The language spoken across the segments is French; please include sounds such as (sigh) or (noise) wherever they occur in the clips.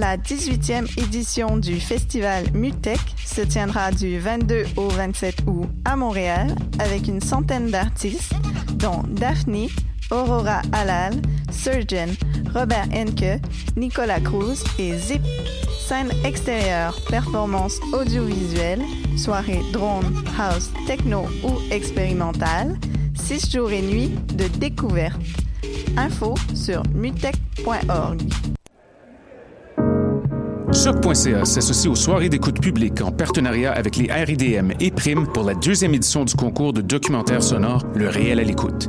La 18e édition du festival Mutech se tiendra du 22 au 27 août à Montréal avec une centaine d'artistes, dont Daphne, Aurora Alal, Surgeon, Robert Henke, Nicolas Cruz et Zip. Scène extérieure, performance audiovisuelle, soirée drone, house, techno ou expérimentale, 6 jours et nuits de découverte. Info sur mutech.org. Choc.ca s'associe aux soirées d'écoute publique en partenariat avec les RIDM et Prime pour la deuxième édition du concours de documentaire sonore Le réel à l'écoute.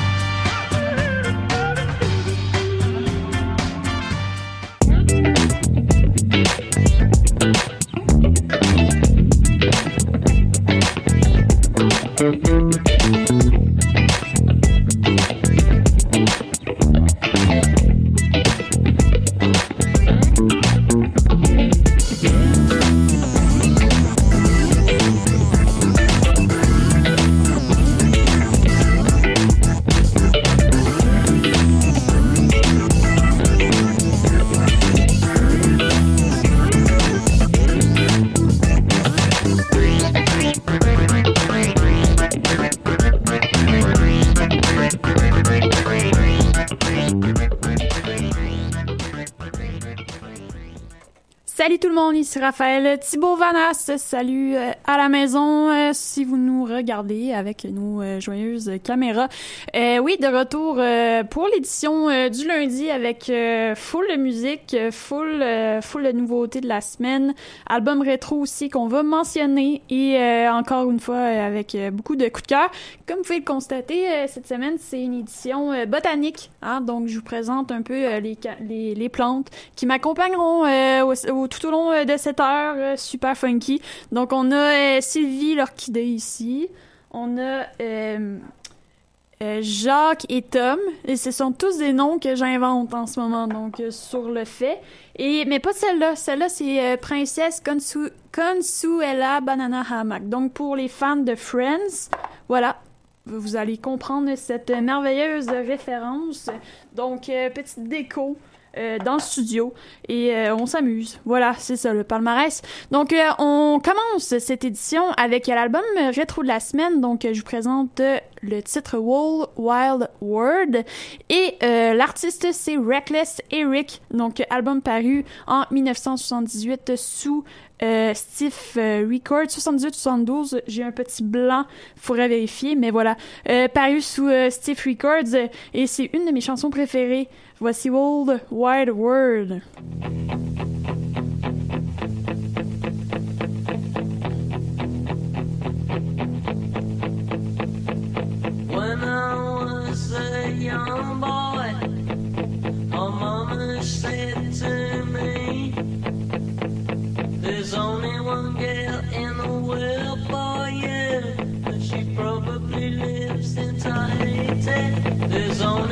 Raphaël Thibault Vanas. Salut euh, à la maison euh, si vous nous regardez avec nos euh, joyeuses caméras. Euh, oui, de retour euh, pour l'édition euh, du lundi avec full musique, full full de nouveautés de la semaine, album rétro aussi qu'on va mentionner et encore une fois avec beaucoup de coups de cœur. Comme vous pouvez le constater, cette semaine c'est une édition botanique, hein, donc je vous présente un peu les, les, les plantes qui m'accompagneront au, au tout au long euh, de cette heure euh, super funky. Donc on a euh, Sylvie l'orchidée ici, on a euh, euh, Jacques et Tom, et ce sont tous des noms que j'invente en ce moment, donc euh, sur le fait. Et mais pas celle-là, celle-là c'est Princesse Consu Consuela Banana Hammock. Donc pour les fans de Friends, voilà, vous allez comprendre cette merveilleuse référence. Donc petite déco euh, dans le studio et euh, on s'amuse. Voilà, c'est ça le palmarès. Donc euh, on commence cette édition avec l'album rétro de la semaine. Donc je vous présente le titre Wall Wild World et l'artiste c'est Reckless Eric. Donc album paru en 1978 sous euh, Steve Record 78-72, j'ai un petit blanc, faudrait vérifier, mais voilà, euh, paru sous euh, Steve Records et c'est une de mes chansons préférées. Voici World Wide World.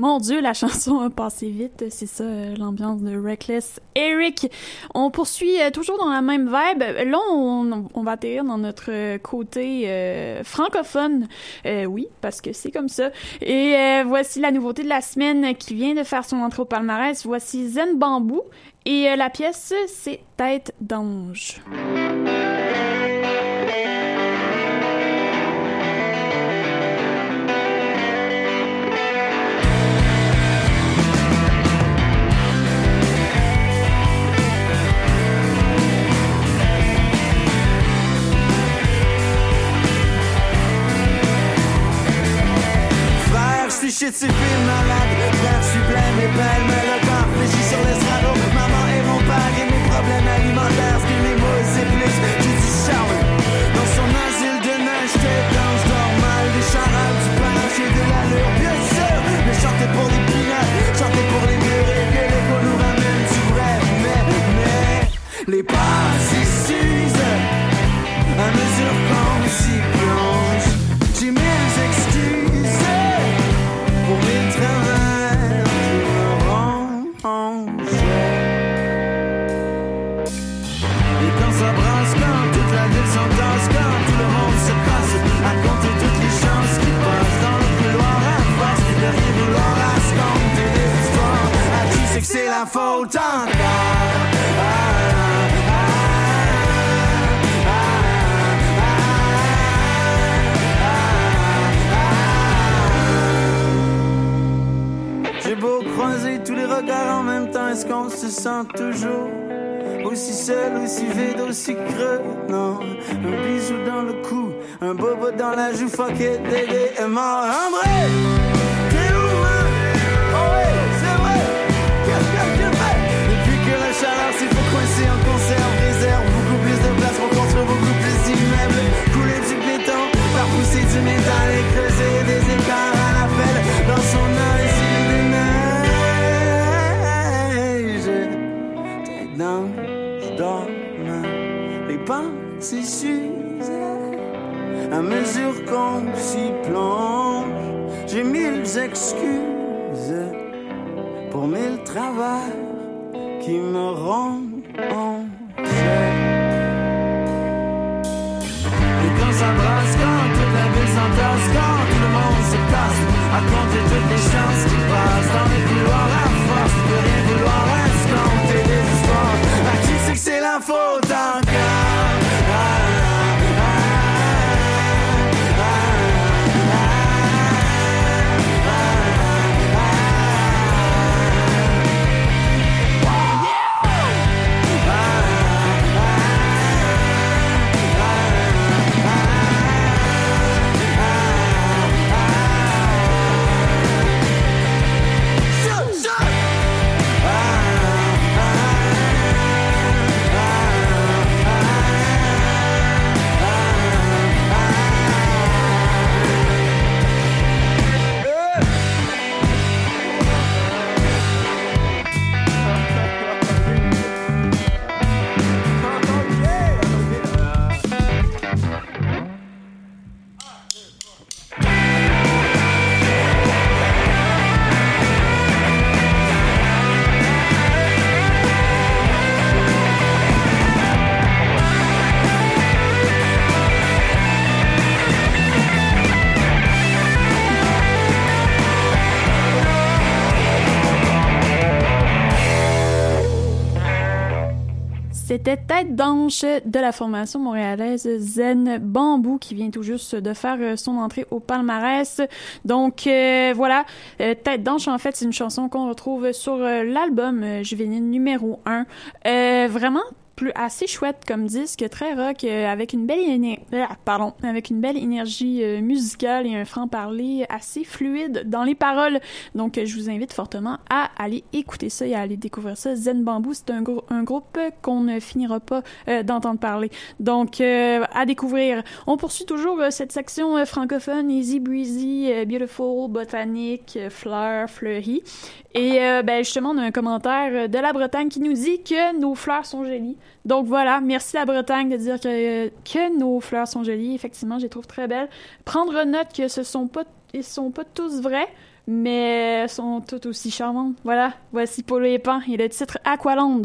Mon Dieu, la (laughs) chanson a passé vite. C'est ça, euh, l'ambiance de Reckless Eric. On poursuit euh, toujours dans la même vibe. Là, on, va atterrir dans notre euh, côté francophone. Oui, parce que c'est comme ça. Et voici la nouveauté de la semaine qui vient de faire son entrée au palmarès. Voici Zen Bambou. Et la pièce, c'est Tête d'ange. Frère, je suis shit, c'est film malade. Frère, je suis plein mais belle, mais le temps réfléchit sur l'estrado. Maman et mon père et mes problèmes alimentaires. Ce J'ai beau croiser tous les regards en même temps, est-ce qu'on se sent toujours aussi seul, aussi vide, aussi creux? Non, un bisou dans le cou, un bobo dans la joue, fuck it, Dédé est et creuser des écarts à la pelle dans son asile de neige. Tête d'ange dormant, les pensées s'usent à mesure qu'on s'y plonge. J'ai mille excuses pour mille travaux qui me rongent. Quand tout le monde se casse, à compter toutes les chances qui passent dans les couloirs à force de rien vouloir escompter des histoires. À qui c'est que c'est la faute C'était Tête d'ange de la formation montréalaise Zen Bambou qui vient tout juste de faire euh, son entrée au palmarès. Donc euh, voilà, Euh, Tête d'ange en fait c'est une chanson qu'on retrouve sur l'album juvénile numéro 1. Euh, vraiment assez chouette comme disque, très rock, euh, avec une belle éner- ah, pardon, avec une belle énergie euh, musicale et un franc-parler assez fluide dans les paroles. Donc, euh, je vous invite fortement à aller écouter ça et à aller découvrir ça. Zen Bamboo, c'est un, grou- un groupe qu'on ne finira pas euh, d'entendre parler. Donc, euh, à découvrir. On poursuit toujours euh, cette section euh, francophone, Easy Breezy, euh, Beautiful, Botanique, euh, Fleur, Fleury. Et euh, ben, justement, on a un commentaire de la Bretagne qui nous dit que nos fleurs sont jolies. Donc voilà, merci la Bretagne de dire que, nos fleurs sont jolies. Effectivement, je les trouve très belles. Prendre note que ce sont pas, ils sont pas tous vrais, mais sont toutes aussi charmantes. Voilà, voici Polo et Pan et le titre Aqualand.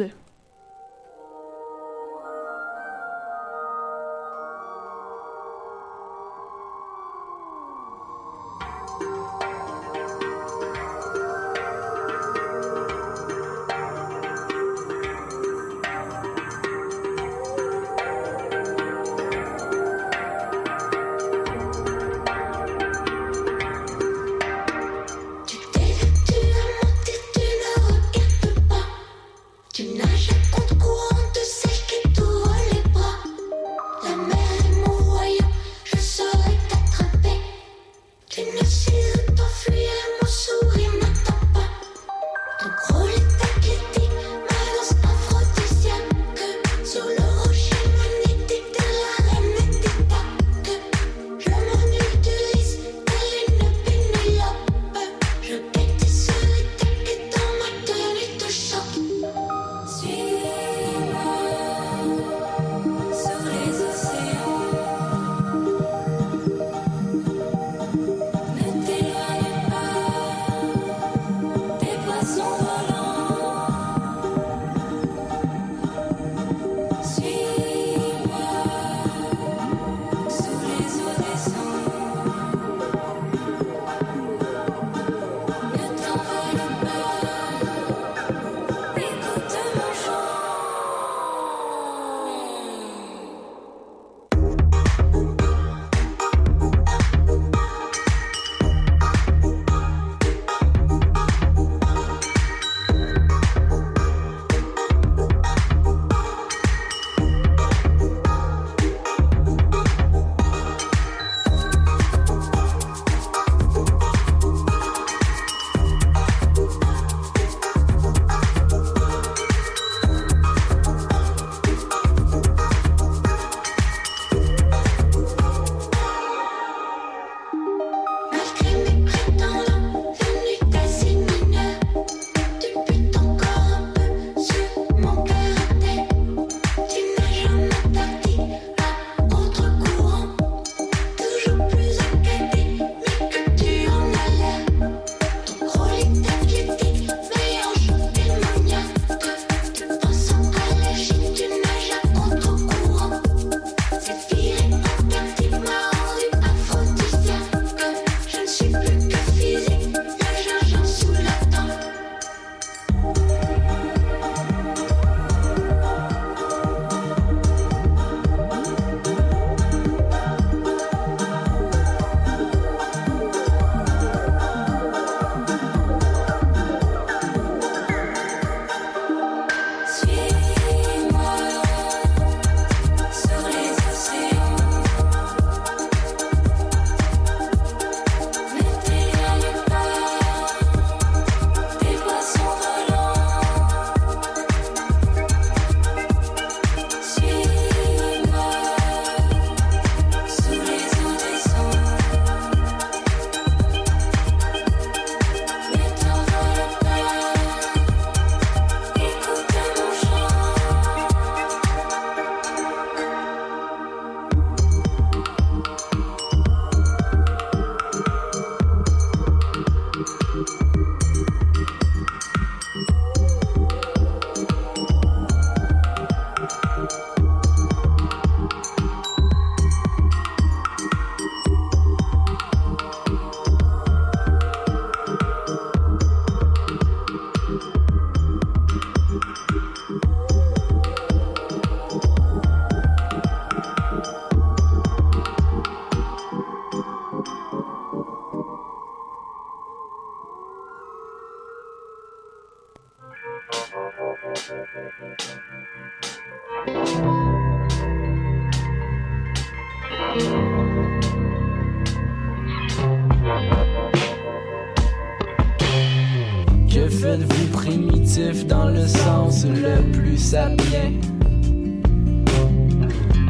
Que faites-vous primitif dans le sens le plus sapien?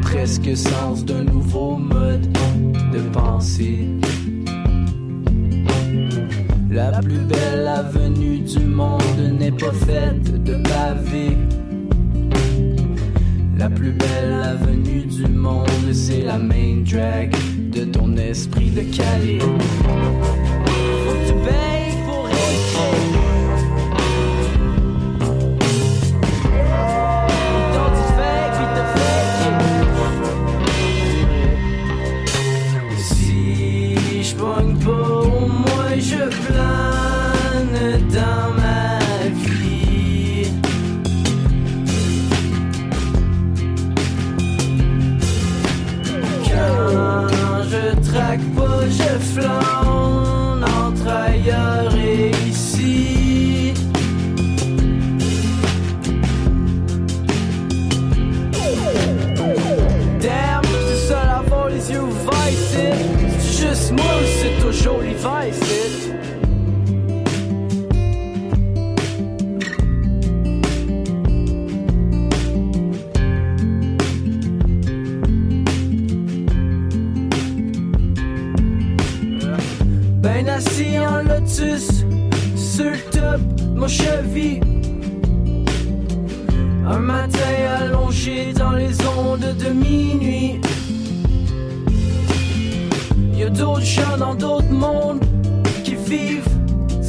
Presque sens d'un nouveau mode de pensée. La plus belle avenue du monde n'est pas faite de pavés. La plus belle avenue du monde, c'est la main drag de ton esprit de Cali.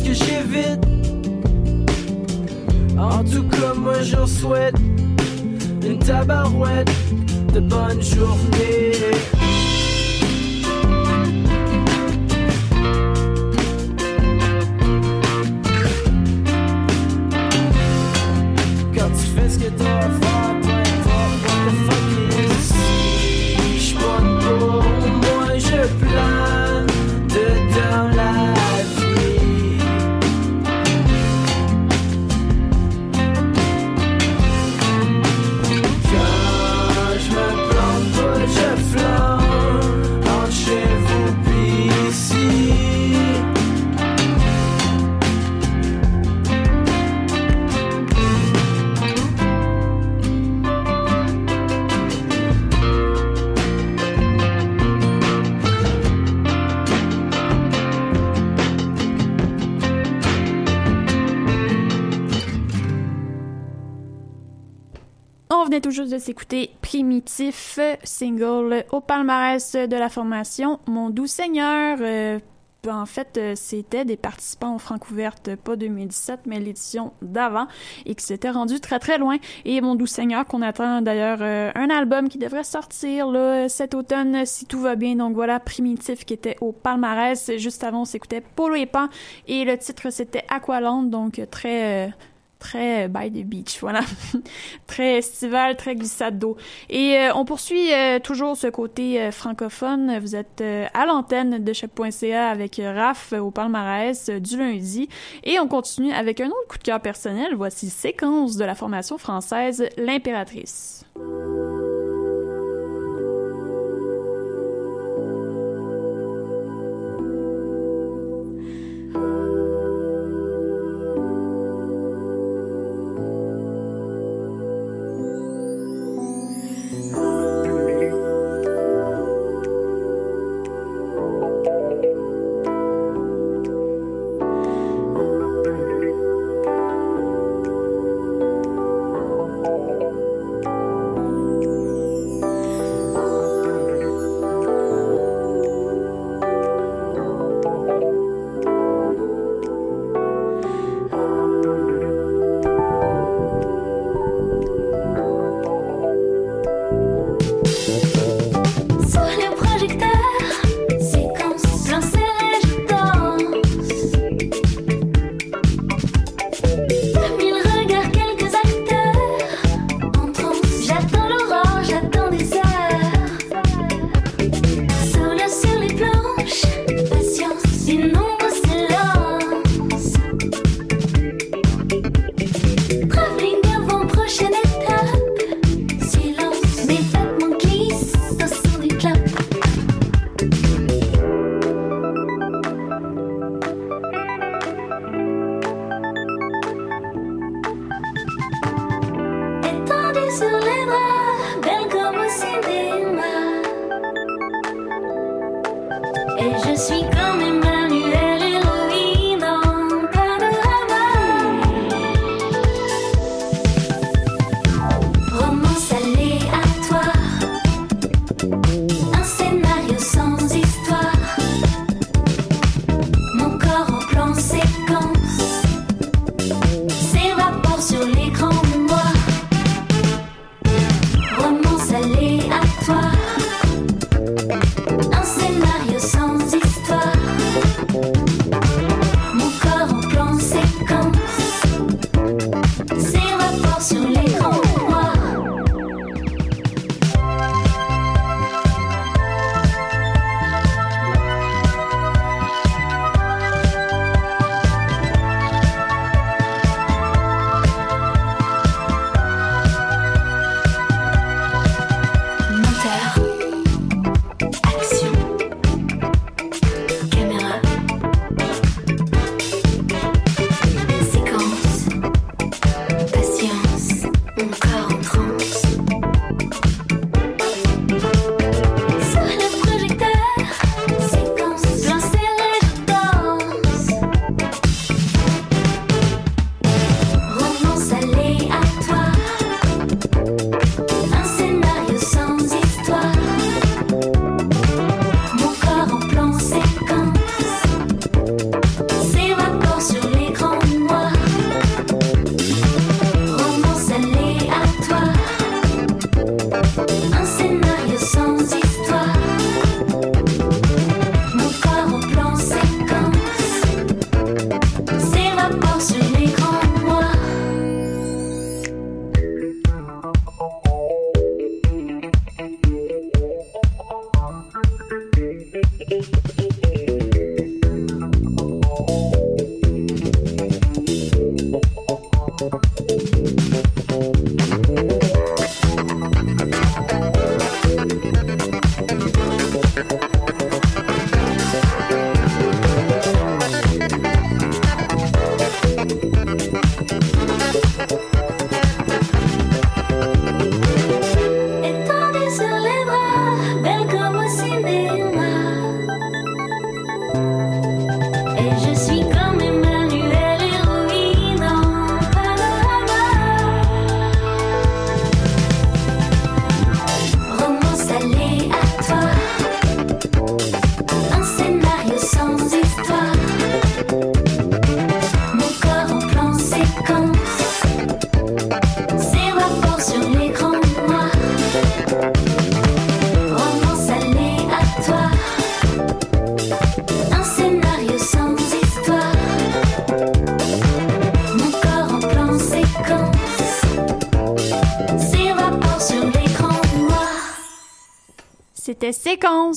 Que j'évite. En tout cas, moi je leur souhaite une tabarouette de bonne journée. Quand tu fais ce que t'as juste de s'écouter Primitif, single au palmarès de la formation Mon Doux Seigneur. Euh, en fait, euh, c'était des participants aux Francouvertes, pas 2017, mais l'édition d'avant, et qui s'étaient rendus très très loin. Et Mon Doux Seigneur, qu'on attend d'ailleurs euh, un album qui devrait sortir cet automne, si tout va bien. Donc voilà, Primitif qui était au palmarès. Juste avant, on s'écoutait Polo et Pan, et le titre c'était Aqualand, donc très... très by the beach, (laughs) voilà. très estival, très glissade d'eau. Et euh, on poursuit euh, toujours ce côté euh, francophone. Vous êtes à l'antenne de choc.ca avec Raph au palmarès du lundi. Et on continue avec un autre coup de cœur personnel. Voici séquence de la formation française L'Impératrice.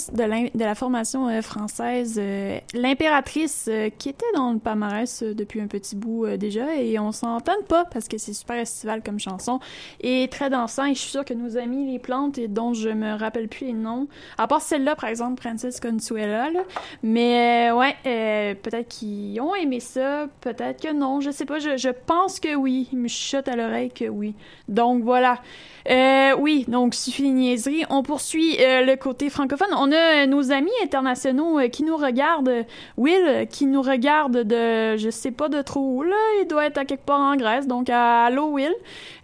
De, la formation euh, française euh, L'Impératrice euh, qui était dans le palmarès euh, depuis un petit bout euh, déjà et on s'entend pas parce que c'est super estival comme chanson et très dansant et je suis sûre que nos amis les plantes et dont je me rappelle plus les noms à part celle-là par exemple Princess Consuela mais euh, ouais peut-être qu'ils ont aimé ça peut-être que non je sais pas je, pense que oui il me chuchote à l'oreille que oui donc voilà oui, donc suffit les niaiseries. On poursuit le côté francophone. On a nos amis internationaux qui nous regardent. Will, qui nous regarde de, je sais pas de trop où, là. Il doit être à quelque part en Grèce. Donc, à- allô, Will,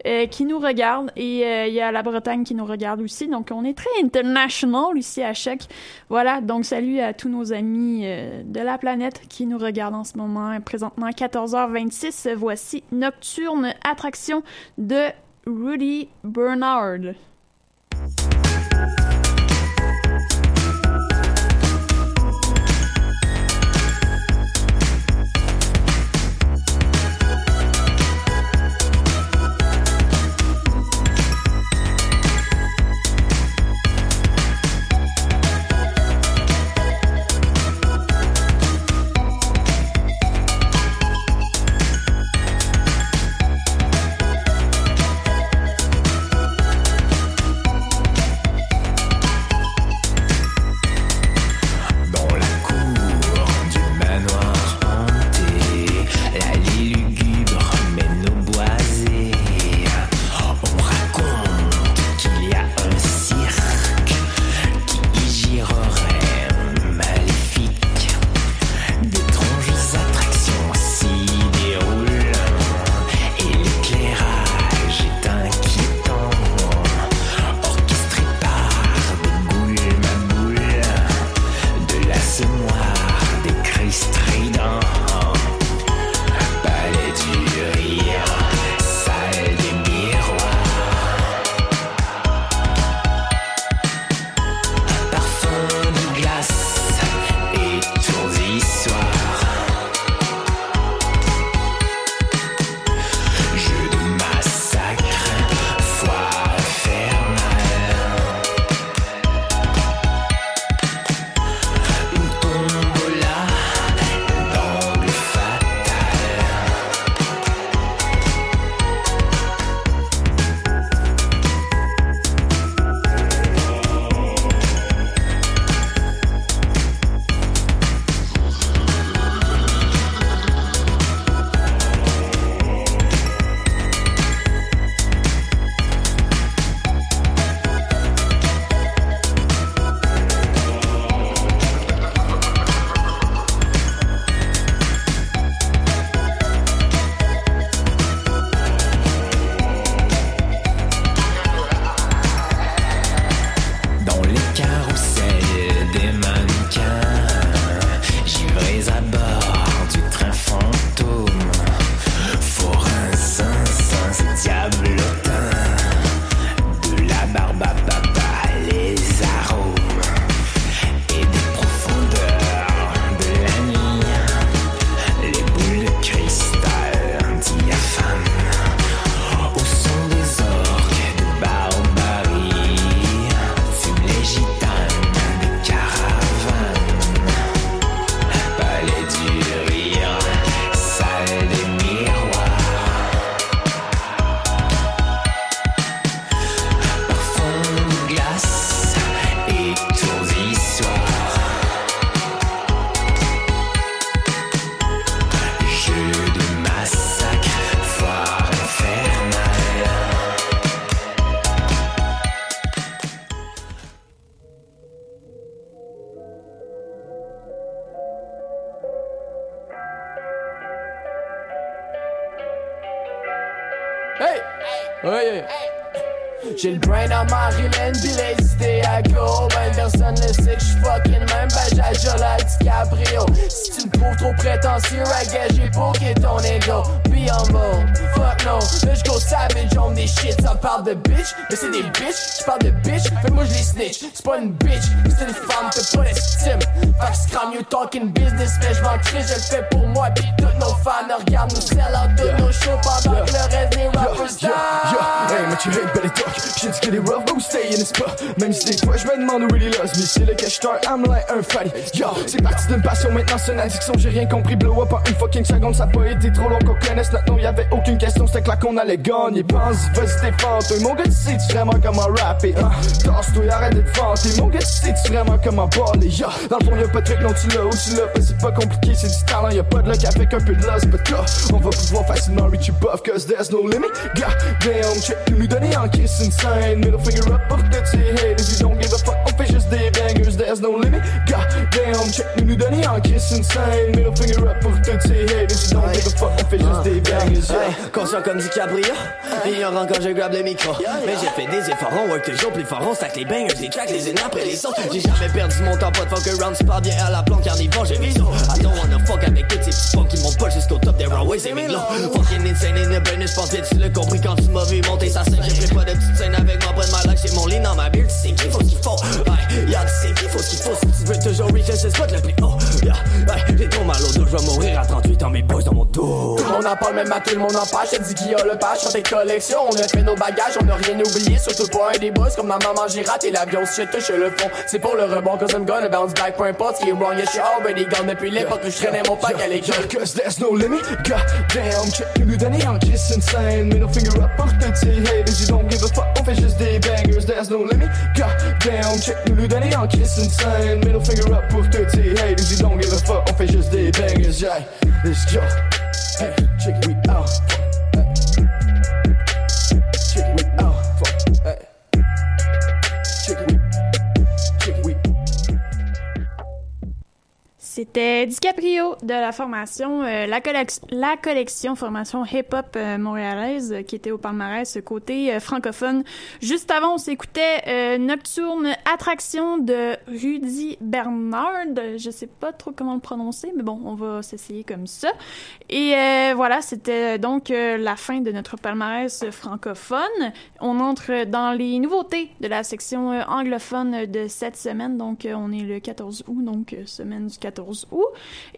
euh, qui nous regarde. Et euh, il y a la Bretagne qui nous regarde aussi. Donc, on est très international ici à Chèque. Voilà, donc salut à tous nos amis euh, de la planète qui nous regardent en ce moment. Présentement, 14h26. Voici Nocturne, attraction de Rudy Bernard. J'ai poké ton humble, fuck no. Là j'go savage, on des shit. Ça parle de bitch, mais c'est des bitch. J'parle de bitch, fait moi j'les snitch. C'est pas une bitch, c'est une femme, t'as pas d'estime. Fait que scram you talking business, mais j'm'en crie, je le fais pour moi. Pis tous nos fans regardent nous sell out tous nos shows pendant que le reste des rappers Yeah, yeah, hey, what you hate, better talk. Dit que les rough go stay in n'est-ce pas? Même si des fois je me demande où really loves me. C'est le je start, I'm like un fatty. Yo, c'est parti d'une passion, maintenant c'est une addiction. J'ai rien compris, blow up en une fucking seconde. Ça a pas été trop long qu'on connaisse nom. Y'avait aucune question, c'était clair qu'on allait gagner. Pense, vas-y, t'es. Toi, mon gars, tu sais-tu vraiment comment rapper? Hein? Tasse-toi, arrête de te vanter. Mon gars, tu sais-tu vraiment comment parler? Yo, dans le fond, y'a pas de truc, non, tu l'as ou tu l'as pas. C'est pas compliqué, c'est du talent. Y'a pas de luck avec un peu de loss. But là, on va pouvoir facilement reach above, cause there's no limit. God damn, check, nous nous donner en kiss insane. Middle finger up pour toutes ces haters. You don't give a fuck, on fait juste des bangers. There's no limit. God damn, check, nous nous donner en kiss insane. Middle finger up pour toutes ces haters. You don't give a fuck, on fait juste des bangers. Conscient comme DiCaprio, ignorant quand je grab le micro. Mais j'ai fait des efforts, on work toujours plus fort, on stack les bangers, les tracks, les unes après les autres. J'ai jamais perdu mon temps, pas de fuck around, c'est pas bien à la planque, carnivore, j'ai viso. I don't wanna fuck avec tous ces petits punks qui montent pas jusqu'au top des runways et mes. Fucking insane in the brain, je pense vite, tu l'as compris quand tu m'as vu monter sa scène. J'ai pris pas de petite scène avec moi, près de ma life, j'ai mon lit dans ma bulle, tu sais qu'il faut ce qu'il faut. Hey, y'a tu sais qu'il faut ce qu'il faut, si tu veux toujours reach ce spot le plus haut. J'ai trop mal au dos, je vais mourir à 38 ans, mes boys dans mon dos. Tout le monde en parle, même à tout le monde en parle. Je te dis qui a le page sur tes collections. On a fait nos bagages, on a rien oublié. Surtout pas un des boss. Comme ma maman, j'ai raté l'avion. Si je touche le fond, c'est pour le rebond. Cause I'm gonna bounce back. Peu importe ce qui est wrong. Yeah, je suis already gone depuis l'époque où je traînais mon pack à l'école. Cause there's no limit. God damn, check. En kiss insane. Middle finger up haters. You don't give a fuck. On fait juste des bangers. There's no limit. Check. En kiss insane. Middle finger up pour haters. You don't give a fuck. On fait juste des bangers. Yeah, let's go. Hey, C'était DiCaprio de la formation, euh, la, collec- la collection formation hip-hop euh, montréalaise euh, qui était au palmarès côté francophone. Juste avant, on s'écoutait Nocturne Attraction de Rudy Bernard. Je sais pas trop comment le prononcer, mais bon, on va s'essayer comme ça. Et voilà, c'était donc la fin de notre palmarès francophone. On entre dans les nouveautés de la section anglophone de cette semaine. Donc, on est le 14 août, donc semaine du 14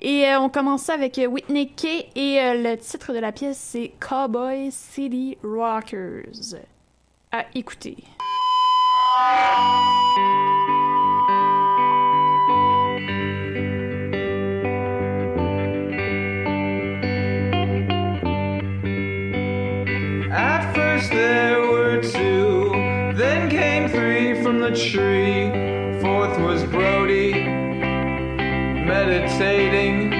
Et euh, on commence avec euh, Whitney Kay et euh, le titre de la pièce, c'est Cowboy City Rockers. À écouter. At first there were two, then came three from the tree. Meditating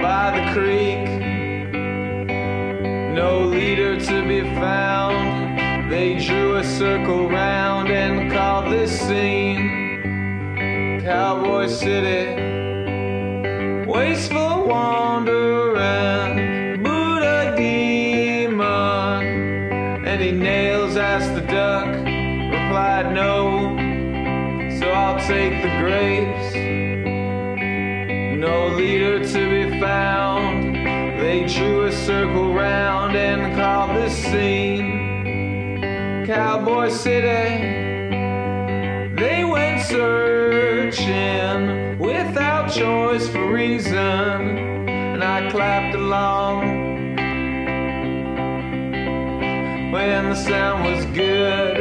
by the creek. No leader to be found. They drew a circle round and called this scene Cowboy City. Wasteful wandering, Buddha demon. Any nails? asked the duck. Replied no. So I'll take. No leader to be found. They drew a circle round and called the scene Cowboy City. They went searching without choice for reason, and I clapped along when the sound was good.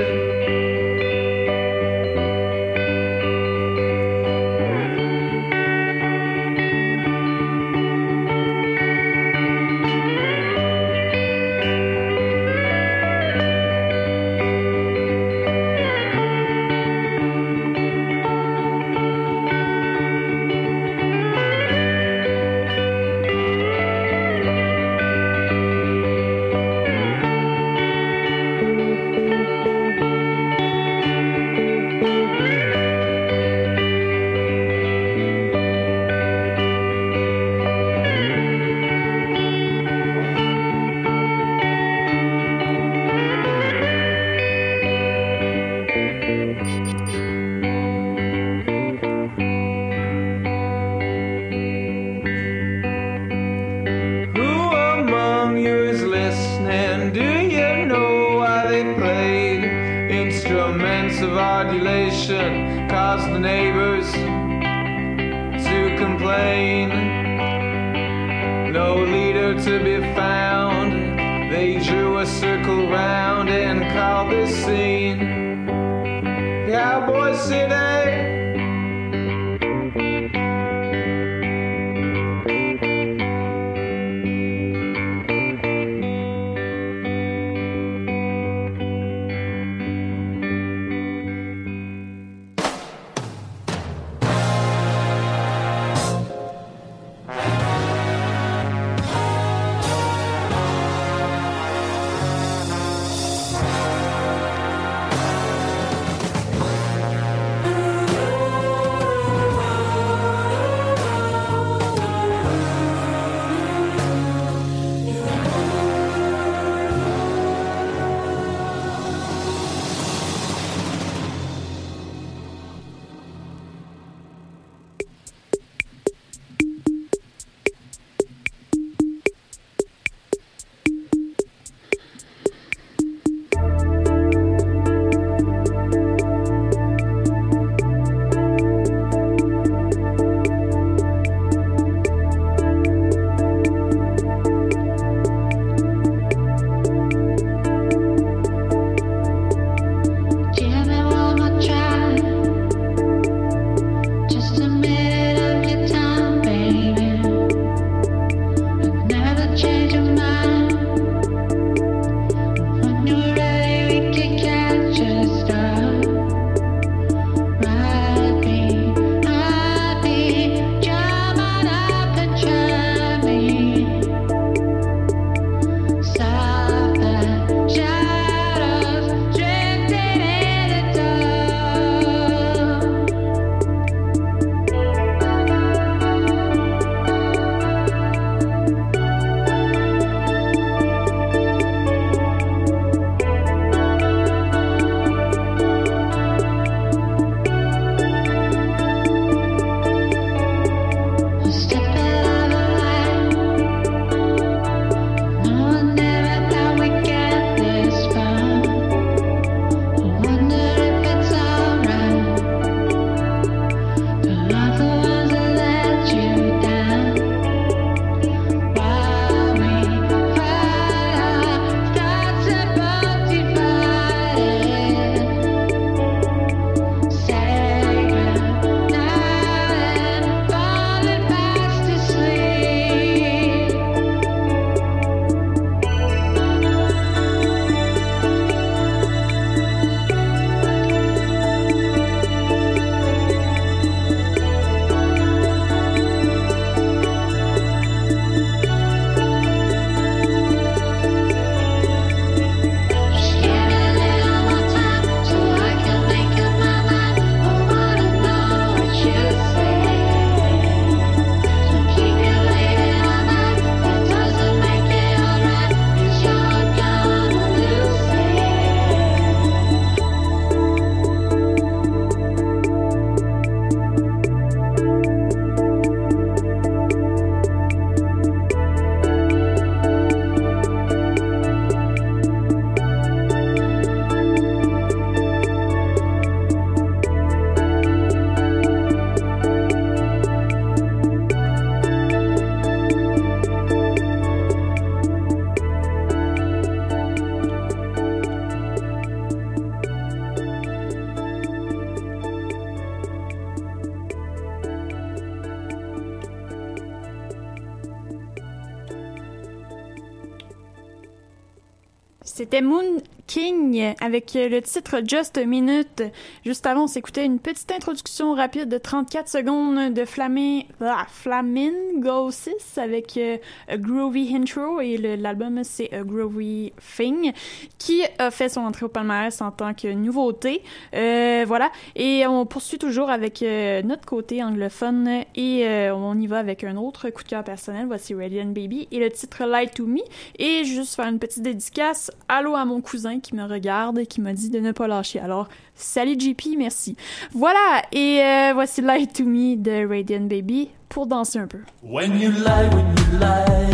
Avec le titre Just a Minute. Juste avant, on s'écoutait une petite introduction rapide de 34 secondes de Flamé, ah, Flamingo 6 avec euh, a Groovy Intro et l'album c'est A Groovy Thing qui a fait son entrée au palmarès en tant que nouveauté. Euh, voilà. Et on poursuit toujours avec euh, notre côté anglophone et euh, on y va avec un autre coup de cœur personnel. Voici Radiant Baby et le titre Light to Me. Et juste faire une petite dédicace. Allô à mon cousin qui me regarde qui m'a dit de ne pas lâcher. Alors, salut JP, merci. Voilà. Et euh, voici Light to Me de Radiant Baby pour danser un peu. When you lie, when you lie.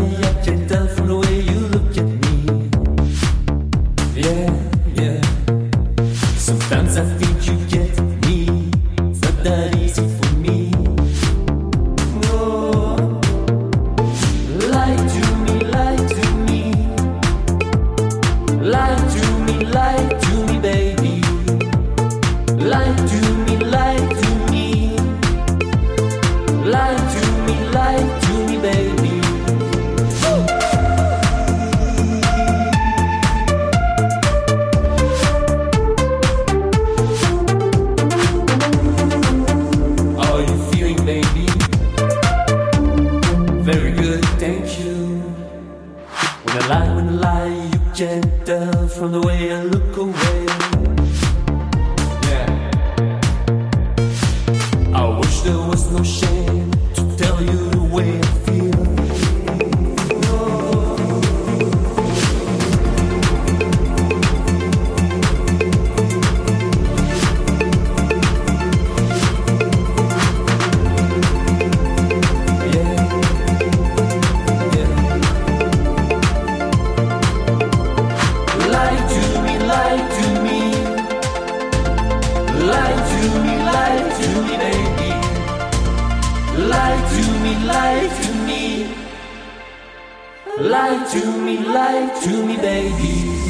Sometimes I think you get me. That from the way I look away. Lie to me, lie to me, baby.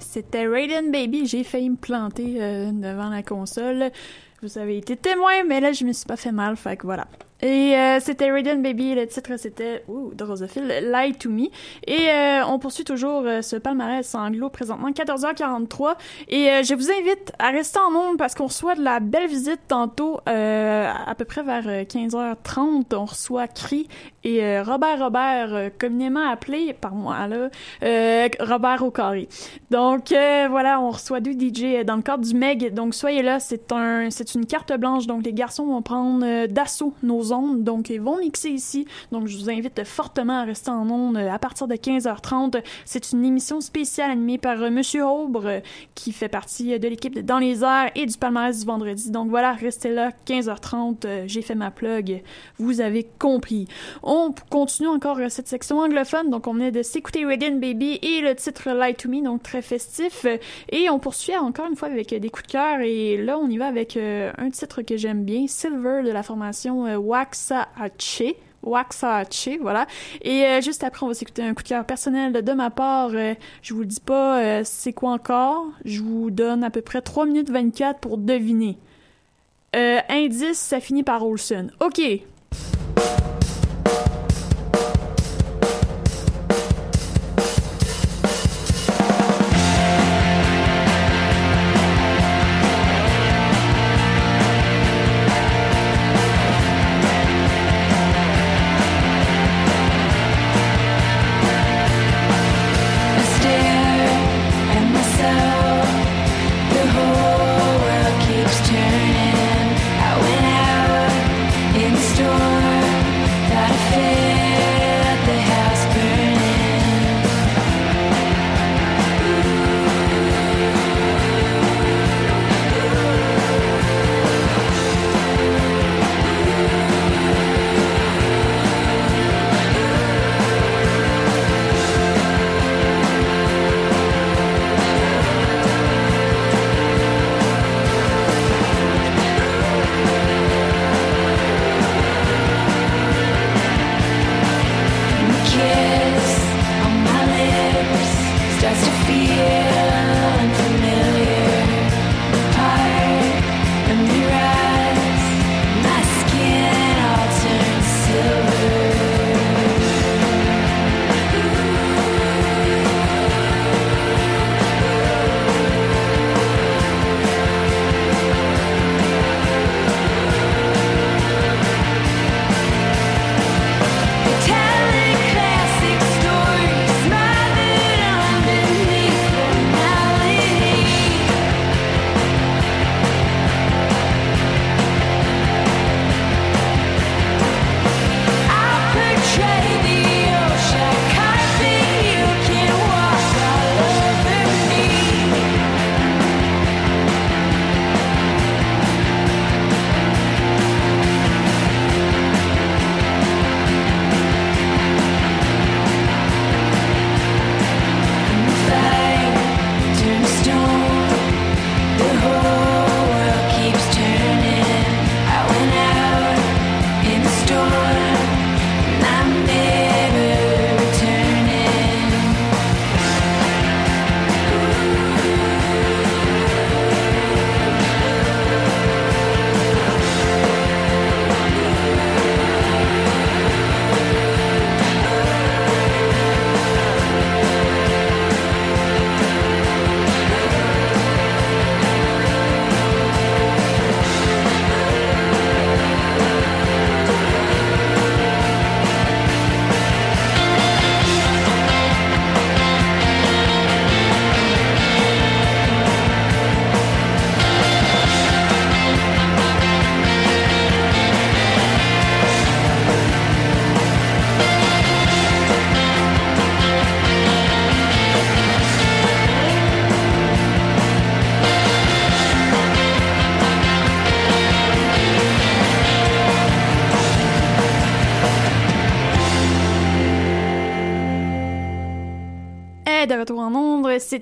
C'était Raiden Baby. J'ai failli me planter euh, devant la console. Vous avez été témoin, mais là, je me suis pas fait mal, fait que voilà. Et euh, c'était Raiden Baby, le titre c'était ouh, Drosophile, Lie to Me. Et euh, on poursuit toujours euh, ce palmarès anglo présentement 14h43. Et euh, je vous invite à rester en nombre parce qu'on reçoit de la belle visite tantôt, euh, à peu près vers euh, 15h30. On reçoit Cri et euh, Robert Robert, euh, communément appelé par moi là, euh, Robert au carré. Donc euh, voilà, on reçoit deux DJ dans le cadre du Meg. Donc soyez là, c'est un, c'est une carte blanche. Donc les garçons vont prendre euh, d'assaut nos donc ils vont mixer ici. Donc je vous invite fortement à rester en ondes euh, à partir de 15h30. C'est une émission spéciale animée par euh, Monsieur Aubre, euh, qui fait partie de l'équipe de Dans les airs et du palmarès du vendredi. Donc voilà, restez là, 15h30. euh, J'ai fait ma plug. Vous avez compris. On continue encore cette section anglophone. Donc on venait de s'écouter Regan Baby et le titre Lie to Me, donc très festif. Et on poursuit encore une fois avec des coups de cœur. Et là, on y va avec un titre que j'aime bien, Silver de la formation euh, Waxahachie. Waxahachie, voilà. Et euh, juste après, on va s'écouter un coup de cœur personnel de, ma part. Euh, je vous dis pas euh, c'est quoi encore? Je vous donne à peu près 3 minutes 24 pour deviner. Euh, indice, ça finit par Olsen. OK.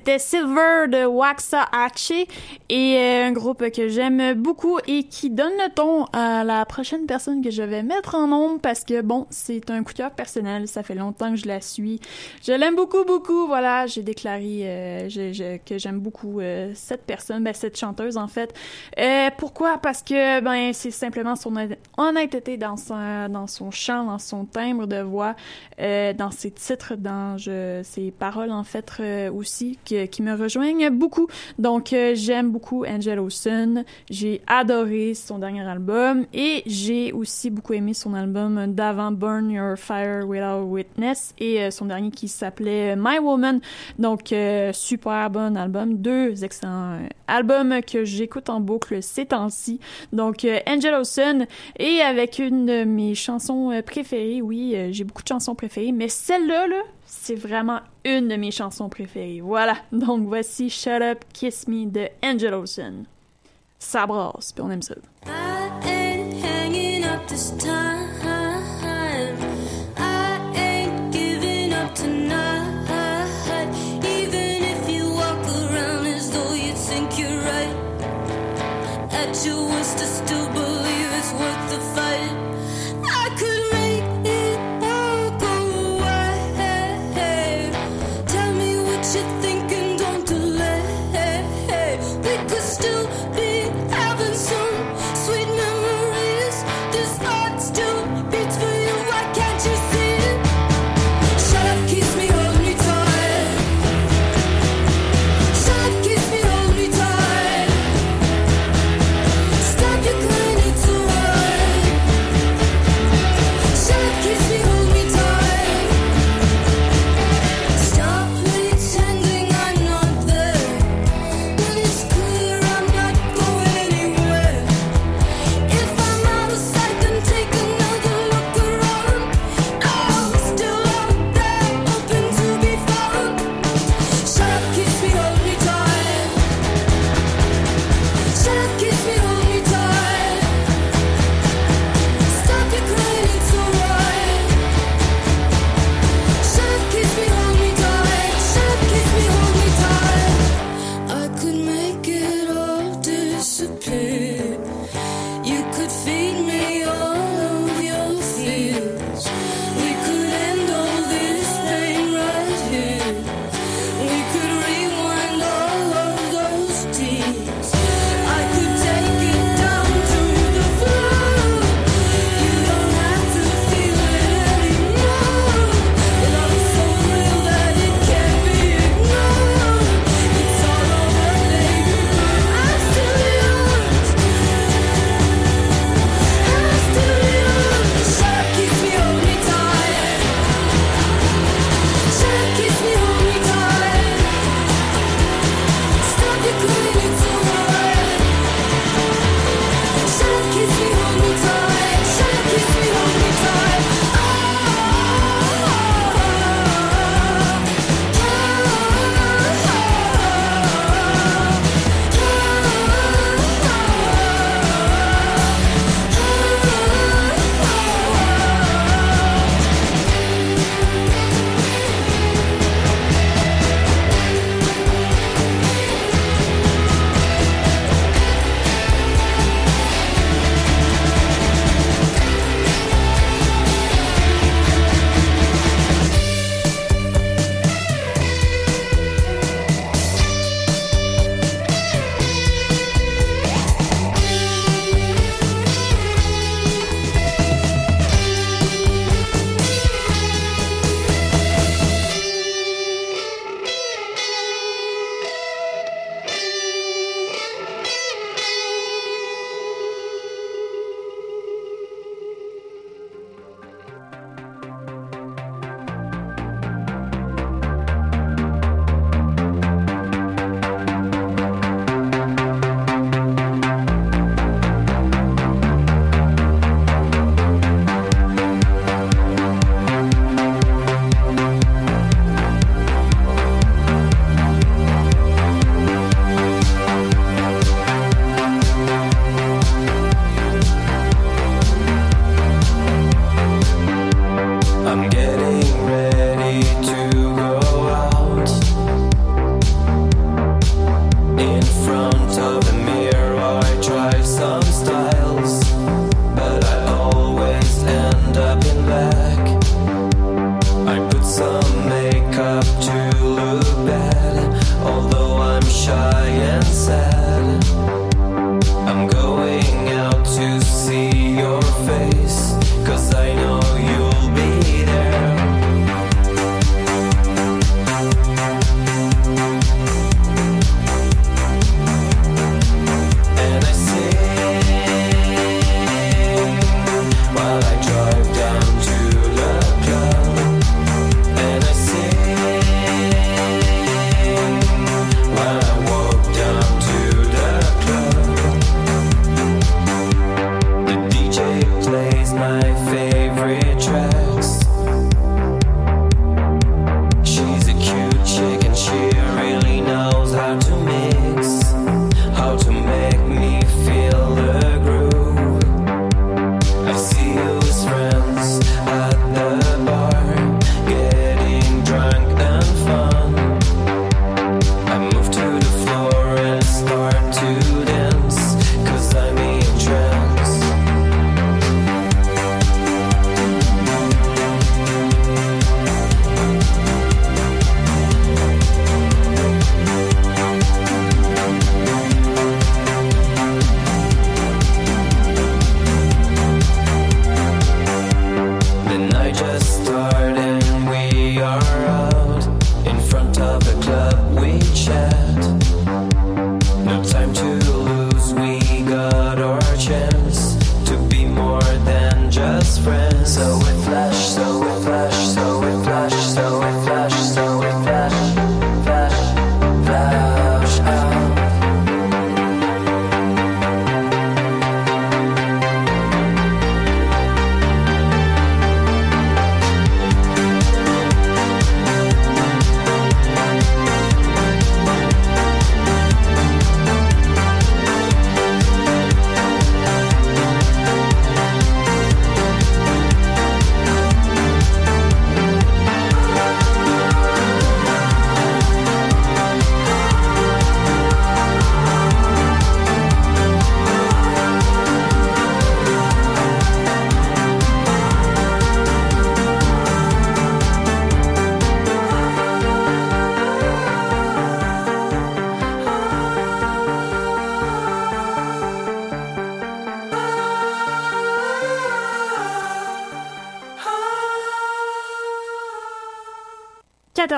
C'était Silver de Waxahachie et euh, un groupe que j'aime beaucoup et qui donne le ton à la prochaine personne que je vais mettre en nombre parce que bon, c'est un coup personnel. Ça fait longtemps que je la suis. Je l'aime beaucoup, beaucoup. Voilà, j'ai déclaré euh, je- je- que j'aime beaucoup euh, cette personne, ben, cette chanteuse en fait. Euh, pourquoi? Parce que ben c'est simplement son honnêt- honnêteté dans son, dans son chant, dans son timbre de voix, euh, dans ses titres, dans ses paroles en fait euh, aussi, que- qui me rejoignent beaucoup. Donc j'aime beaucoup Angel Olsen. J'ai adoré son dernier album et j'ai aussi beaucoup aimé son album d'avant Burn Your Fire Without Witness et euh, son dernier qui s'appelait My Woman. Donc euh, super bon album, deux excellents euh, albums que j'écoute en boucle ces temps-ci. Donc Angel Olsen et avec une de mes chansons préférées, oui, j'ai beaucoup de chansons préférées, mais celle-là là, c'est vraiment une de mes chansons préférées. Voilà. Donc voici Shut Up Kiss Me de Angel Olsen. Ça brasse, puis on aime ça.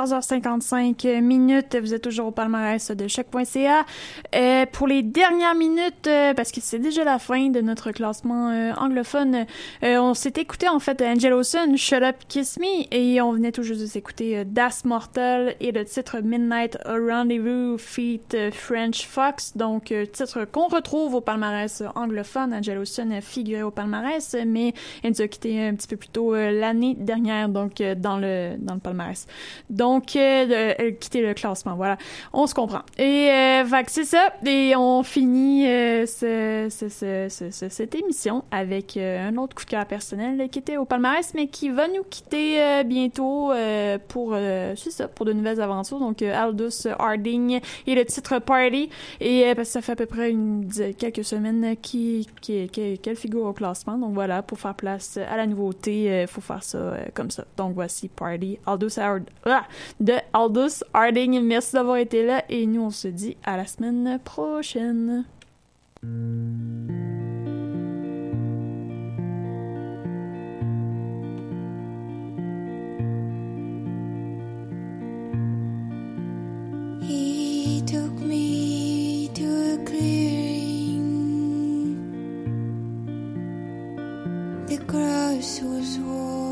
14h55 minutes. Vous êtes toujours au palmarès de choc.ca. Euh, pour les dernières minutes, euh, parce que c'est déjà la fin de notre classement euh, anglophone, euh, on s'est écouté en fait Angel Olsen, Shut Up Kiss Me, et on venait tout juste de s'écouter euh, Das Mortal et le titre Midnight Rendezvous feat euh, French Fox, donc titre qu'on retrouve au palmarès anglophone. Angel Olsen figurait au palmarès, mais elle nous a quitté un petit peu plus tôt l'année dernière, donc dans le dans le palmarès. Donc, elle quittait le classement, voilà. On se comprend. Et euh, c'est ça. Et on finit euh, ce- ce- ce- ce- ce- cette émission avec euh, un autre coup de cœur personnel qui était au palmarès, mais qui va nous quitter euh, bientôt euh, pour, euh, ça, pour de nouvelles aventures. Donc, euh, Aldous Harding et le titre Party. Et parce que ça fait à peu près une, quelques semaines qui, qui, qui- qu'elle figure au classement. Donc voilà, pour faire place à la nouveauté, il faut faire ça comme ça. Donc voici Party Aldous Hard ah, de Aldous Harding. Merci d'avoir été là et nous on se dit à la semaine prochaine. He took me to a clearing. The grass was warm,